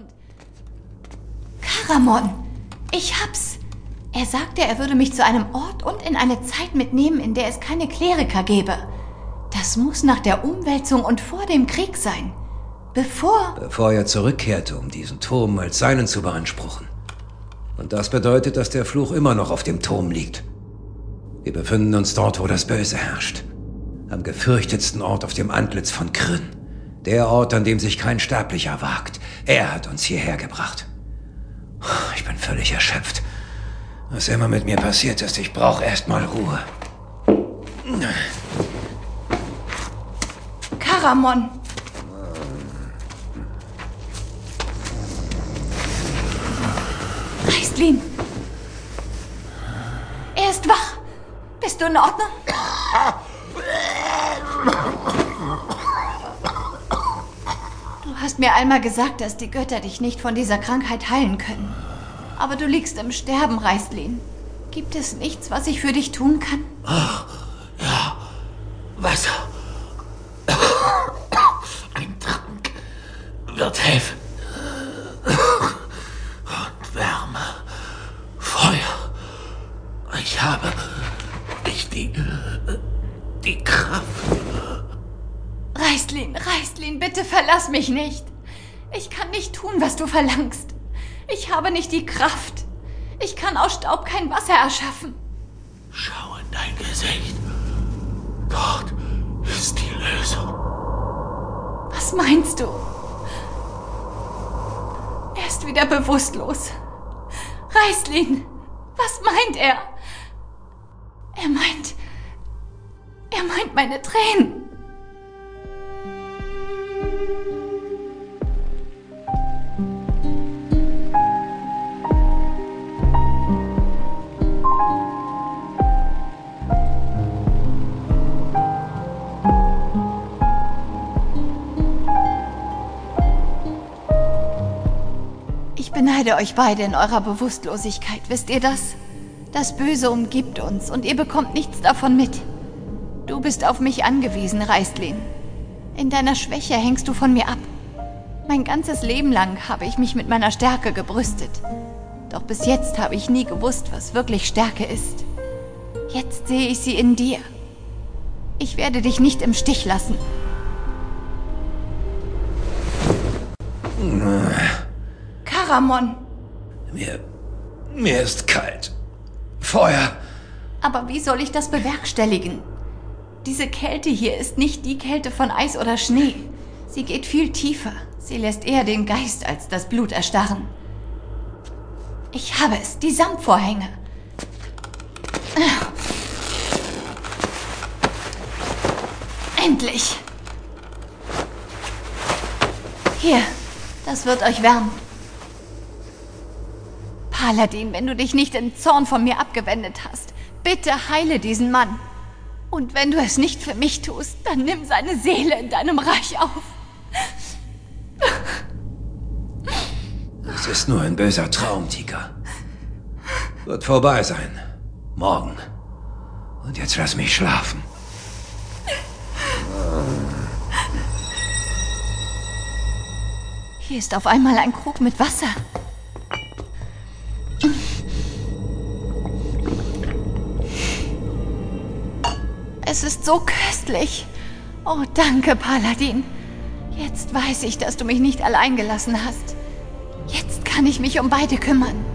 und... Karamon! Ich hab's! Er sagte, er würde mich zu einem Ort und in eine Zeit mitnehmen, in der es keine Kleriker gäbe. Das muss nach der Umwälzung und vor dem Krieg sein. Bevor... Bevor er zurückkehrte, um diesen Turm als seinen zu beanspruchen. Und das bedeutet, dass der Fluch immer noch auf dem Turm liegt. Wir befinden uns dort, wo das Böse herrscht. Am gefürchtetsten Ort auf dem Antlitz von Kryn. Der Ort, an dem sich kein Sterblicher wagt. Er hat uns hierher gebracht. Ich bin völlig erschöpft. Was immer mit mir passiert ist, ich brauche erstmal Ruhe. Karamon! Reistlin! Er ist wach! Bist du in Ordnung? Hast mir einmal gesagt, dass die Götter dich nicht von dieser Krankheit heilen können. Aber du liegst im Sterben, Reistlin. Gibt es nichts, was ich für dich tun kann? Ach, ja. Wasser. Ein Trank wird helfen. Und Wärme. Feuer. Ich habe nicht die. die Kraft. Reistlin, Reistlin, bitte verlass mich nicht. Ich kann nicht tun, was du verlangst. Ich habe nicht die Kraft. Ich kann aus Staub kein Wasser erschaffen. Schau in dein Gesicht. Dort ist die Lösung. Was meinst du? Er ist wieder bewusstlos. Reislin, was meint er? Er meint. Er meint meine Tränen. Beneide euch beide in eurer Bewusstlosigkeit, wisst ihr das? Das Böse umgibt uns und ihr bekommt nichts davon mit. Du bist auf mich angewiesen, Reistlin. In deiner Schwäche hängst du von mir ab. Mein ganzes Leben lang habe ich mich mit meiner Stärke gebrüstet. Doch bis jetzt habe ich nie gewusst, was wirklich Stärke ist. Jetzt sehe ich sie in dir. Ich werde dich nicht im Stich lassen. Karamon. Mir. mir ist kalt. Feuer. Aber wie soll ich das bewerkstelligen? Diese Kälte hier ist nicht die Kälte von Eis oder Schnee. Sie geht viel tiefer. Sie lässt eher den Geist als das Blut erstarren. Ich habe es, die Samtvorhänge. Endlich. Hier, das wird euch wärmen. Paladin, wenn du dich nicht in Zorn von mir abgewendet hast, bitte heile diesen Mann. Und wenn du es nicht für mich tust, dann nimm seine Seele in deinem Reich auf. Es ist nur ein böser Traum, Tika. Wird vorbei sein. Morgen. Und jetzt lass mich schlafen. Hier ist auf einmal ein Krug mit Wasser. Es ist so köstlich. Oh, danke, Paladin. Jetzt weiß ich, dass du mich nicht allein gelassen hast. Jetzt kann ich mich um beide kümmern.